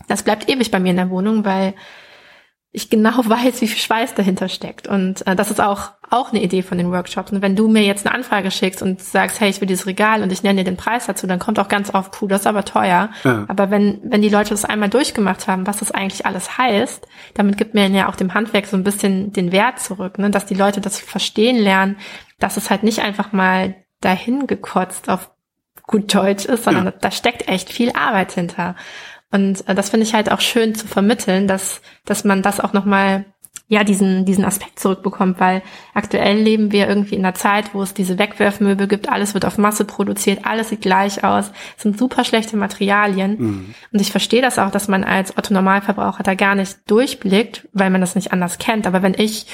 das bleibt ewig bei mir in der Wohnung, weil ich genau weiß, wie viel Schweiß dahinter steckt. Und äh, das ist auch, auch eine Idee von den Workshops. Und wenn du mir jetzt eine Anfrage schickst und sagst, hey, ich will dieses Regal und ich nenne dir den Preis dazu, dann kommt auch ganz oft, puh, das ist aber teuer. Ja. Aber wenn, wenn die Leute das einmal durchgemacht haben, was das eigentlich alles heißt, damit gibt mir ja auch dem Handwerk so ein bisschen den Wert zurück, ne? dass die Leute das verstehen lernen, dass es halt nicht einfach mal dahin gekotzt auf gut Deutsch ist, sondern ja. da steckt echt viel Arbeit hinter. Und äh, das finde ich halt auch schön zu vermitteln, dass, dass man das auch nochmal, ja, diesen, diesen Aspekt zurückbekommt, weil aktuell leben wir irgendwie in einer Zeit, wo es diese Wegwerfmöbel gibt, alles wird auf Masse produziert, alles sieht gleich aus, sind super schlechte Materialien. Mhm. Und ich verstehe das auch, dass man als Otto-Normalverbraucher da gar nicht durchblickt, weil man das nicht anders kennt. Aber wenn ich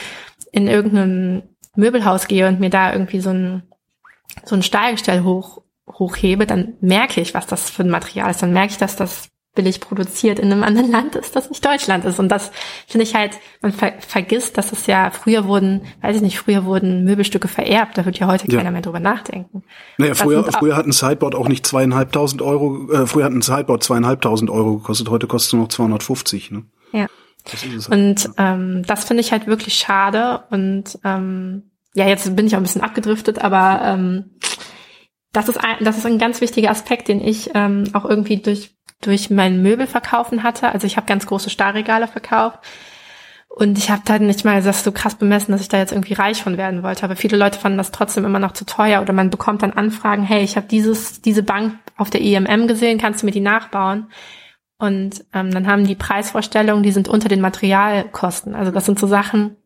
in irgendein Möbelhaus gehe und mir da irgendwie so ein, so ein Stahlgestell hoch, hochhebe, dann merke ich, was das für ein Material ist. Dann merke ich, dass das billig produziert in einem anderen Land ist, das nicht Deutschland ist. Und das finde ich halt, man ver vergisst, dass es ja früher wurden, weiß ich nicht, früher wurden Möbelstücke vererbt, da wird ja heute ja. keiner mehr drüber nachdenken. Naja, früher, früher hat ein Sideboard auch nicht zweieinhalbtausend Euro, äh, früher hat ein Sideboard zweieinhalbtausend Euro gekostet, heute kostet es nur noch 250, ne? Ja. Halt. Und ähm, das finde ich halt wirklich schade und ähm, ja, jetzt bin ich auch ein bisschen abgedriftet, aber ähm, das ist ein, das ist ein ganz wichtiger Aspekt, den ich ähm, auch irgendwie durch durch mein Möbelverkaufen hatte. Also ich habe ganz große Stahlregale verkauft. Und ich habe dann nicht mal das so krass bemessen, dass ich da jetzt irgendwie reich von werden wollte. Aber viele Leute fanden das trotzdem immer noch zu teuer. Oder man bekommt dann Anfragen, hey, ich habe dieses, diese Bank auf der IMM gesehen, kannst du mir die nachbauen? Und ähm, dann haben die Preisvorstellungen, die sind unter den Materialkosten. Also das sind so Sachen,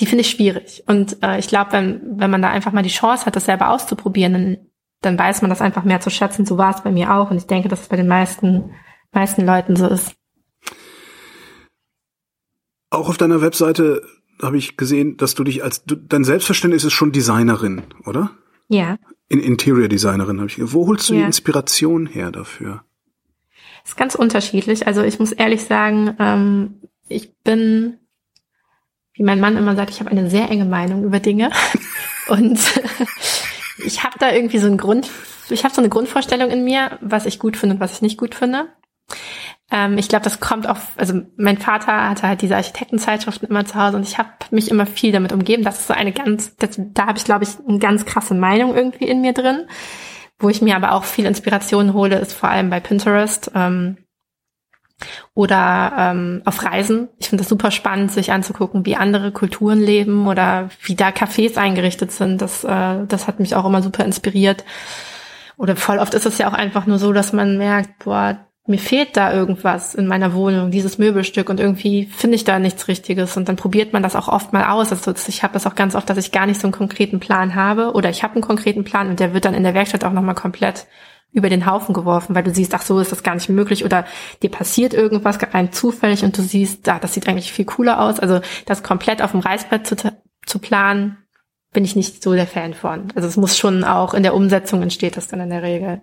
die finde ich schwierig. Und äh, ich glaube, wenn, wenn man da einfach mal die Chance hat, das selber auszuprobieren, dann dann weiß man das einfach mehr zu schätzen. So war es bei mir auch. Und ich denke, dass es bei den meisten, meisten Leuten so ist. Auch auf deiner Webseite habe ich gesehen, dass du dich als, du, dein Selbstverständnis ist schon Designerin, oder? Ja. In Interior Designerin habe ich. Wo holst du ja. die Inspiration her dafür? ist ganz unterschiedlich. Also ich muss ehrlich sagen, ähm, ich bin, wie mein Mann immer sagt, ich habe eine sehr enge Meinung über Dinge. Und ich habe da irgendwie so einen Grund, ich habe so eine Grundvorstellung in mir, was ich gut finde und was ich nicht gut finde. Ähm, ich glaube, das kommt auch, also mein Vater hatte halt diese Architektenzeitschriften immer zu Hause und ich habe mich immer viel damit umgeben. Das ist so eine ganz, das, da habe ich, glaube ich, eine ganz krasse Meinung irgendwie in mir drin. Wo ich mir aber auch viel Inspiration hole, ist vor allem bei Pinterest. Ähm, oder ähm, auf Reisen. Ich finde das super spannend, sich anzugucken, wie andere Kulturen leben oder wie da Cafés eingerichtet sind. Das, äh, das hat mich auch immer super inspiriert. Oder voll oft ist es ja auch einfach nur so, dass man merkt, boah, mir fehlt da irgendwas in meiner Wohnung, dieses Möbelstück und irgendwie finde ich da nichts Richtiges und dann probiert man das auch oft mal aus. Also ich habe das auch ganz oft, dass ich gar nicht so einen konkreten Plan habe oder ich habe einen konkreten Plan und der wird dann in der Werkstatt auch nochmal komplett über den Haufen geworfen, weil du siehst, ach so, ist das gar nicht möglich oder dir passiert irgendwas rein zufällig und du siehst, ah, das sieht eigentlich viel cooler aus. Also das komplett auf dem Reißbrett zu, zu planen, bin ich nicht so der Fan von. Also es muss schon auch in der Umsetzung entsteht das dann in der Regel.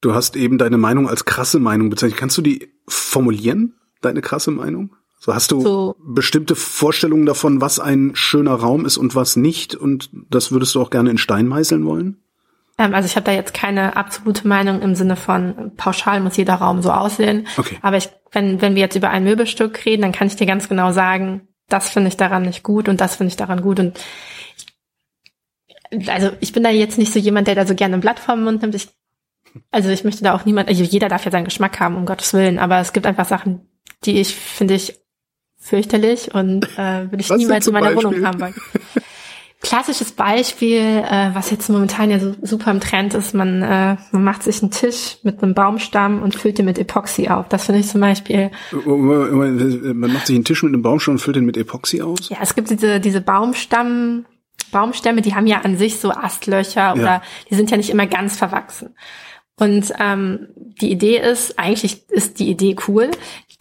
Du hast eben deine Meinung als krasse Meinung bezeichnet. Kannst du die formulieren, deine krasse Meinung? So hast du so, bestimmte Vorstellungen davon, was ein schöner Raum ist und was nicht und das würdest du auch gerne in Stein meißeln wollen? Ähm, also ich habe da jetzt keine absolute Meinung im Sinne von pauschal muss jeder Raum so aussehen. Okay. Aber ich, wenn, wenn wir jetzt über ein Möbelstück reden, dann kann ich dir ganz genau sagen, das finde ich daran nicht gut und das finde ich daran gut. Und ich, also ich bin da jetzt nicht so jemand, der da so gerne ein Blatt vom Mund nimmt. Ich Also ich möchte da auch niemand, also jeder darf ja seinen Geschmack haben, um Gottes Willen, aber es gibt einfach Sachen, die ich, finde ich, fürchterlich und äh, würde ich Was niemals in meiner Beispiel? Wohnung haben wollen. Klassisches Beispiel, äh, was jetzt momentan ja so super im Trend ist, man, äh, man macht sich einen Tisch mit einem Baumstamm und füllt den mit Epoxy auf. Das finde ich zum Beispiel, Man macht sich einen Tisch mit einem Baumstamm und füllt den mit Epoxy aus? ja, es gibt diese, diese Baumstamm, Baumstämme, die haben ja an sich so Astlöcher oder die sind ja nicht immer ganz verwachsen. Und ähm, die Idee ist, eigentlich ist die Idee cool,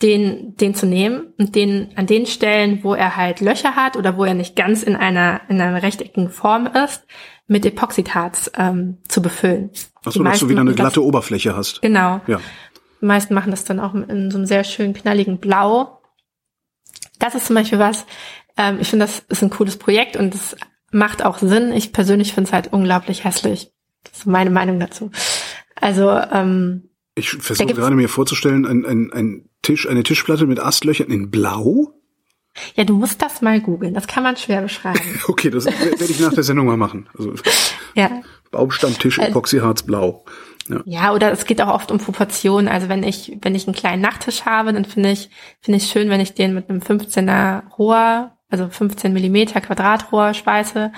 den, den zu nehmen und den an den Stellen, wo er halt Löcher hat oder wo er nicht ganz in einer, in einer rechteckigen Form ist, mit Epoxidharz ähm, zu befüllen. Achso, dass du wieder eine machen das- glatte Oberfläche hast. Genau. Ja. Die meisten machen das dann auch in so einem sehr schön knalligen Blau. Das ist zum Beispiel was, ähm, ich finde, das ist ein cooles Projekt und es macht auch Sinn. Ich persönlich finde es halt unglaublich hässlich. Das ist meine Meinung dazu. Also, ähm, Ich versuche gerade mir vorzustellen, ein, ein, ein Tisch, eine Tischplatte mit Astlöchern in Blau. ja, du musst das mal googeln. Das kann man schwer beschreiben. Okay, das werde ich nach der Sendung mal machen. Also ja. Baumstammtisch, Äh, Epoxyharz, Blau. Ja. Ja, oder es geht auch oft um Proportionen. Also wenn ich, wenn ich einen kleinen Nachttisch habe, dann finde ich, finde ich schön, wenn ich den mit einem 15er Rohr, also 15 Millimeter Quadratrohr schweiße.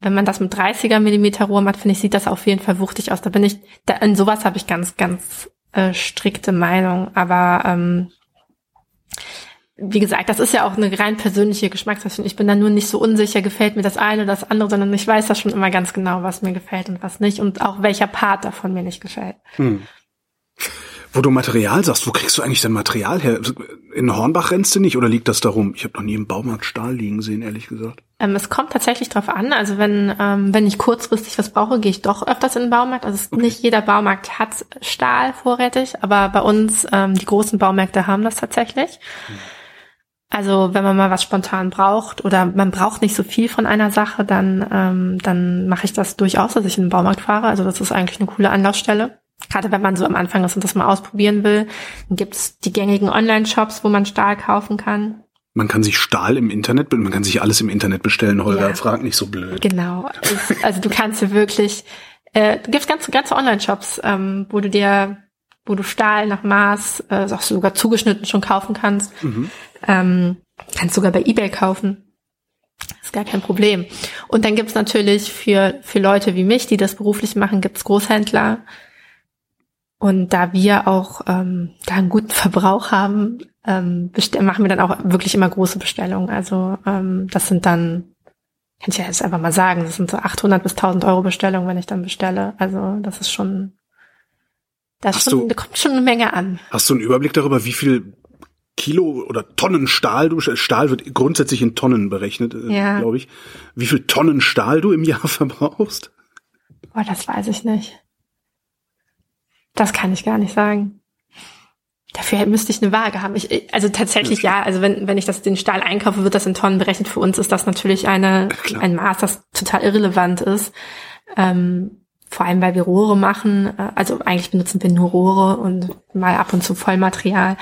Wenn man das mit 30er Millimeter Rohr macht, finde ich, sieht das auf jeden Fall wuchtig aus. Da bin ich, da, in sowas habe ich ganz, ganz äh, strikte Meinung. Aber ähm, wie gesagt, das ist ja auch eine rein persönliche Geschmackssache. Ich bin da nur nicht so unsicher, gefällt mir das eine oder das andere, sondern ich weiß da schon immer ganz genau, was mir gefällt und was nicht und auch welcher Part davon mir nicht gefällt. Wo du Material sagst, wo kriegst du eigentlich dein Material her? In Hornbach rennst du nicht oder liegt das darum? Ich habe noch nie im Baumarkt Stahl liegen sehen, ehrlich gesagt. Ähm, es kommt tatsächlich drauf an. Also wenn, ähm, wenn ich kurzfristig was brauche, gehe ich doch öfters in den Baumarkt. Also es, nicht jeder Baumarkt hat Stahl vorrätig, aber bei uns, ähm, die großen Baumärkte haben das tatsächlich. Also wenn man mal was spontan braucht oder man braucht nicht so viel von einer Sache, dann, ähm, dann mache ich das durchaus, dass ich in den Baumarkt fahre. Also das ist eigentlich eine coole Anlaufstelle. Gerade wenn man so am Anfang ist und das mal ausprobieren will, dann gibt's die gängigen Online-Shops, wo man Stahl kaufen kann. Man kann sich Stahl im Internet, man kann sich alles im Internet bestellen, Holger. Ja. Frag nicht so blöd. Genau. Es- Also du kannst dir wirklich, äh, du gibt's ganze, ganze Online-Shops, ähm, wo du dir, wo du Stahl nach Maß, äh, auch sogar zugeschnitten schon kaufen kannst. Ähm, kannst sogar bei Ebay kaufen. Ist gar kein Problem. Und dann gibt's natürlich für, für Leute wie mich, die das beruflich machen, gibt's Großhändler. Und da wir auch ähm, da einen guten Verbrauch haben, ähm, machen wir dann auch wirklich immer große Bestellungen. Also ähm, das sind dann kann ich ja jetzt einfach mal sagen, das sind so 800 bis 1000 Euro Bestellungen, wenn ich dann bestelle. Also das ist schon, das Hast schon, du- da kommt schon eine Menge an. Hast du einen Überblick darüber, wie viel Kilo oder Tonnen Stahl du bestellst? Stahl wird grundsätzlich in Tonnen berechnet, äh, Ja. glaube ich. Wie viel Tonnen Stahl du im Jahr verbrauchst? Boah, das weiß ich nicht. Das kann ich gar nicht sagen. Dafür müsste ich eine Waage haben. Ich, also tatsächlich ja, also wenn, wenn ich das den Stahl einkaufe, wird das in Tonnen berechnet. Für uns ist das natürlich eine, Klar. ein Maß, das total irrelevant ist. Ähm, vor allem, weil wir Rohre machen. Äh, Also eigentlich benutzen wir nur Rohre und mal ab und zu Vollmaterial.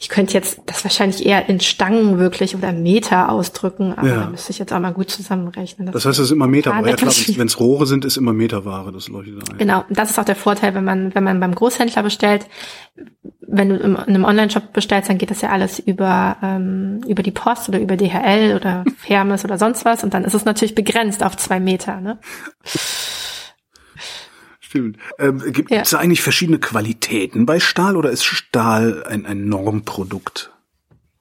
Ich könnte jetzt das wahrscheinlich eher in Stangen wirklich oder Meter ausdrücken, aber Ja. da müsste ich jetzt auch mal gut zusammenrechnen. Das heißt, es ist immer Meterware. Ja, Ah, klar, das- wenn es Rohre sind, ist immer Meterware, das leuchtet ein. Genau, und das ist auch der Vorteil, wenn man, wenn man beim Großhändler bestellt. Wenn du in einem Online-Shop bestellst, dann geht das ja alles über, ähm, über die Post oder über DHL oder Hermes oder sonst was. Und dann ist es natürlich begrenzt auf zwei Meter. Ne? Stimmt. Ähm, Gibt es Ja. eigentlich verschiedene Qualitäten bei Stahl oder ist Stahl ein, ein Normprodukt?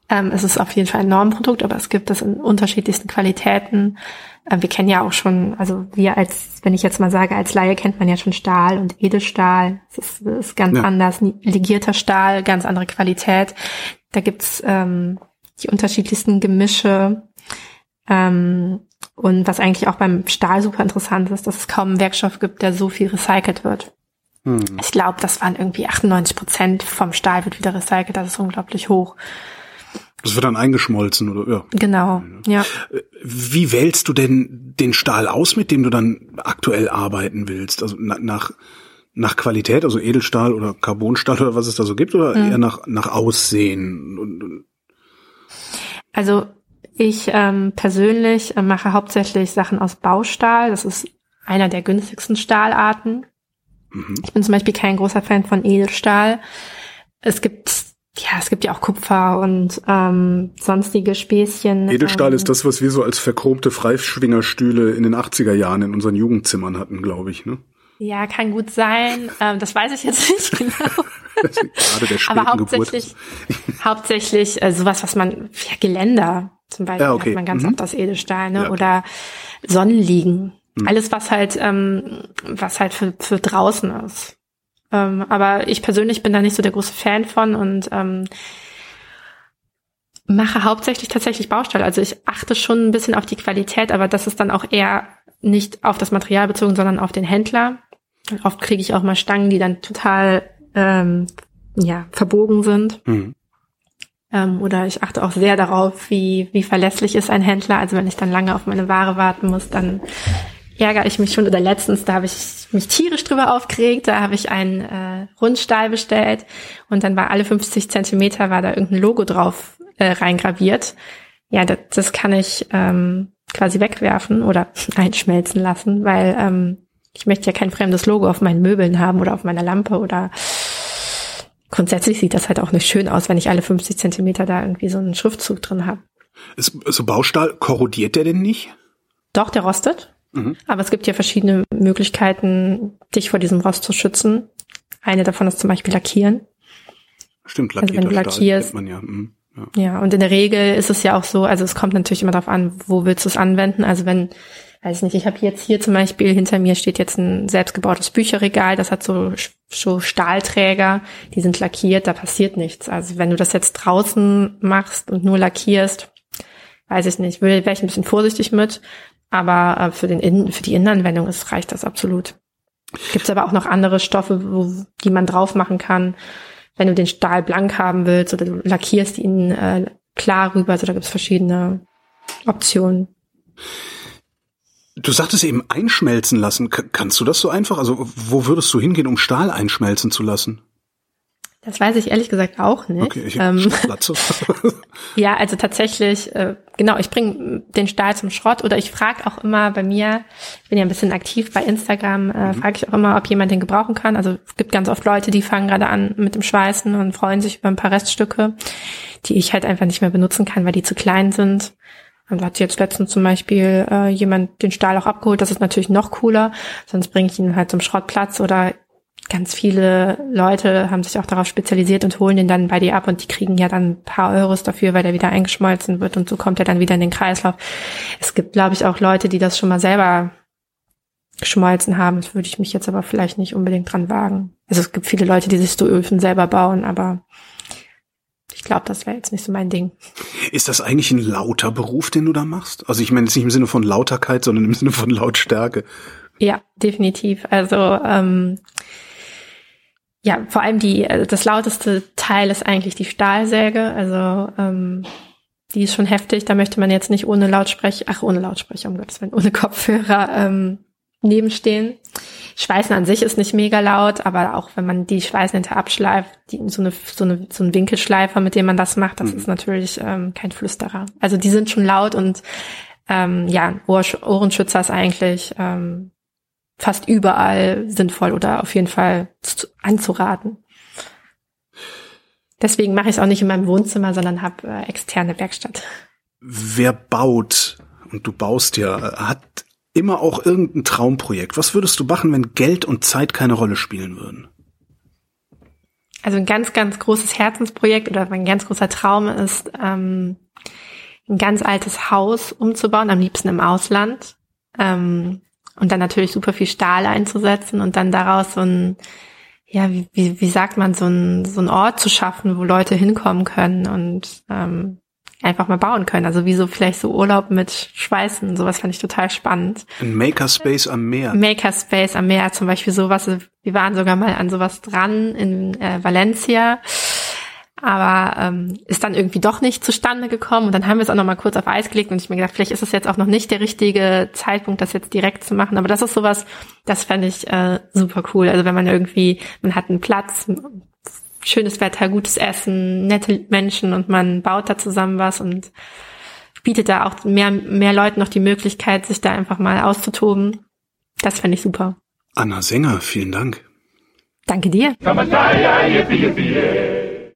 Ähm, es ist auf jeden Fall ein Normprodukt, aber es gibt es in unterschiedlichsten Qualitäten. Ähm, wir kennen ja auch schon, also wir als, wenn ich jetzt mal sage, als Laie kennt man ja schon Stahl und Edelstahl. Das ist, ist ganz Ja. anders. Legierter Stahl, ganz andere Qualität. Da gibt's ähm, die unterschiedlichsten Gemische. Ähm, und was eigentlich auch beim Stahl super interessant ist, dass es kaum einen Werkstoff gibt, der so viel recycelt wird. Hm. Ich glaube, das waren irgendwie 98 Prozent vom Stahl wird wieder recycelt. Das ist unglaublich hoch. Das wird dann eingeschmolzen oder ja. Genau, ja. Wie wählst du denn den Stahl aus, mit dem du dann aktuell arbeiten willst? Also na, nach nach Qualität, also Edelstahl oder Carbonstahl oder was es da so gibt, oder Mhm. eher nach nach Aussehen? Also ich ähm, persönlich äh, mache hauptsächlich Sachen aus Baustahl. Das ist einer der günstigsten Stahlarten. Mhm. Ich bin zum Beispiel kein großer Fan von Edelstahl. Es gibt ja, es gibt ja auch Kupfer und ähm, sonstige Späßchen. Edelstahl ähm, ist das, was wir so als verchromte Freischwingerstühle in den 80er Jahren in unseren Jugendzimmern hatten, glaube ich. Ne? Ja, kann gut sein. Ähm, das weiß ich jetzt nicht genau. Aber hauptsächlich, hauptsächlich äh, sowas, was man, ja, Geländer zum Beispiel ja, okay. hat man ganz mhm. oft aus Edelstahl, ne? Ja. Oder Sonnenliegen. Mhm. Alles, was halt, ähm, was halt für, für draußen ist. Ähm, aber ich persönlich bin da nicht so der große Fan von und ähm, mache hauptsächlich tatsächlich Baustelle. Also ich achte schon ein bisschen auf die Qualität, aber das ist dann auch eher nicht auf das Material bezogen, sondern auf den Händler. Oft kriege ich auch mal Stangen, die dann total ähm, ja, verbogen sind. Mhm. Ähm, oder ich achte auch sehr darauf, wie, wie verlässlich ist ein Händler. Also wenn ich dann lange auf meine Ware warten muss, dann ärgere ich mich schon. Oder letztens, da habe ich mich tierisch drüber aufgeregt. Da habe ich einen äh, Rundstahl bestellt und dann war alle 50 Zentimeter war da irgendein Logo drauf äh, reingraviert. Ja, das, das kann ich ähm, quasi wegwerfen oder einschmelzen lassen, weil ähm, ich möchte ja kein fremdes Logo auf meinen Möbeln haben oder auf meiner Lampe oder grundsätzlich sieht das halt auch nicht schön aus, wenn ich alle 50 Zentimeter da irgendwie so einen Schriftzug drin habe. Ist, so Baustahl, korrodiert der denn nicht? Doch, der rostet. Mhm. Aber es gibt ja verschiedene Möglichkeiten, dich vor diesem Rost zu schützen. Eine davon ist zum Beispiel Lackieren. Stimmt, lackierter also wenn du lackierst, man ja. Mhm. Ja. ja, und in der Regel ist es ja auch so, also es kommt natürlich immer darauf an, wo willst du es anwenden. Also wenn, weiß nicht, ich habe jetzt hier zum Beispiel, hinter mir steht jetzt ein selbstgebautes Bücherregal, das hat so, so Stahlträger, die sind lackiert, da passiert nichts. Also wenn du das jetzt draußen machst und nur lackierst, weiß ich nicht, wäre ich ein bisschen vorsichtig mit, aber äh, für, den Innen, für die Innenanwendung ist, reicht das absolut. Gibt es aber auch noch andere Stoffe, wo, die man drauf machen kann wenn du den Stahl blank haben willst oder du lackierst ihn äh, klar rüber. Also da gibt es verschiedene Optionen. Du sagtest eben einschmelzen lassen. kannst du das so einfach? Also wo würdest du hingehen, um Stahl einschmelzen zu lassen? Das weiß ich ehrlich gesagt auch nicht. Okay, ich ähm, ja, also tatsächlich, äh, genau, ich bringe den Stahl zum Schrott oder ich frage auch immer bei mir, ich bin ja ein bisschen aktiv bei Instagram, äh, mhm. frage ich auch immer, ob jemand den gebrauchen kann. Also es gibt ganz oft Leute, die fangen gerade an mit dem Schweißen und freuen sich über ein paar Reststücke, die ich halt einfach nicht mehr benutzen kann, weil die zu klein sind. Und hat jetzt letztens zum Beispiel äh, jemand den Stahl auch abgeholt. Das ist natürlich noch cooler. Sonst bringe ich ihn halt zum Schrottplatz oder ganz viele Leute haben sich auch darauf spezialisiert und holen den dann bei dir ab und die kriegen ja dann ein paar Euros dafür, weil der wieder eingeschmolzen wird und so kommt er dann wieder in den Kreislauf. Es gibt, glaube ich, auch Leute, die das schon mal selber geschmolzen haben. Das würde ich mich jetzt aber vielleicht nicht unbedingt dran wagen. Also es gibt viele Leute, die sich so Öfen selber bauen, aber glaube, das wäre jetzt nicht so mein Ding. Ist das eigentlich ein lauter Beruf, den du da machst? Also ich meine jetzt nicht im Sinne von Lauterkeit, sondern im Sinne von Lautstärke. Ja, definitiv. Also ähm, ja, vor allem die, äh, das lauteste Teil ist eigentlich die Stahlsäge. Also ähm, die ist schon heftig. Da möchte man jetzt nicht ohne Lautsprecher, ach ohne Lautsprecher, um Gottes Willen, ohne Kopfhörer ähm, nebenstehen. Schweißen an sich ist nicht mega laut, aber auch wenn man die Schweißnähte abschleift, die, so, eine, so, eine, so ein Winkelschleifer, mit dem man das macht, das mhm. ist natürlich ähm, kein Flüsterer. Also die sind schon laut und ähm, ja, Ohr, Ohrenschützer ist eigentlich ähm, fast überall sinnvoll oder auf jeden Fall anzuraten. Deswegen mache ich es auch nicht in meinem Wohnzimmer, sondern habe äh, externe Werkstatt. Wer baut, und du baust ja, hat immer auch irgendein Traumprojekt. Was würdest du machen, wenn Geld und Zeit keine Rolle spielen würden? Also ein ganz, ganz großes Herzensprojekt oder mein ganz großer Traum ist, ähm, ein ganz altes Haus umzubauen, am liebsten im Ausland. Ähm, und dann natürlich super viel Stahl einzusetzen und dann daraus so ein, ja, wie, wie, wie sagt man, so ein, so ein Ort zu schaffen, wo Leute hinkommen können und ähm, einfach mal bauen können. Also wie so vielleicht so Urlaub mit Schweißen, sowas fand ich total spannend. Ein Makerspace am Meer. Makerspace am Meer zum Beispiel sowas. Wir waren sogar mal an sowas dran in äh, Valencia aber ähm, ist dann irgendwie doch nicht zustande gekommen und dann haben wir es auch noch mal kurz auf Eis gelegt und ich mir gedacht, vielleicht ist es jetzt auch noch nicht der richtige Zeitpunkt, das jetzt direkt zu machen, aber das ist sowas, das fände ich äh, super cool. Also wenn man irgendwie, man hat einen Platz, schönes Wetter, gutes Essen, nette Menschen und man baut da zusammen was und bietet da auch mehr mehr Leuten noch die Möglichkeit, sich da einfach mal auszutoben. Das fände ich super. Anna Sänger, vielen Dank. Danke dir.